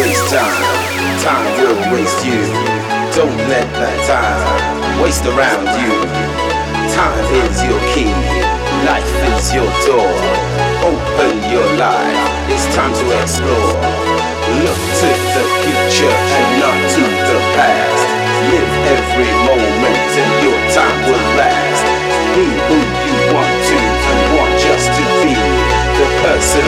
waste time. Time will waste you. Don't let that time waste around you. Time is your key. Life is your door. Open your life. It's time to explore. Look to the future and not to the past. Live every moment and your time will last. Be who you want to and want just to be the person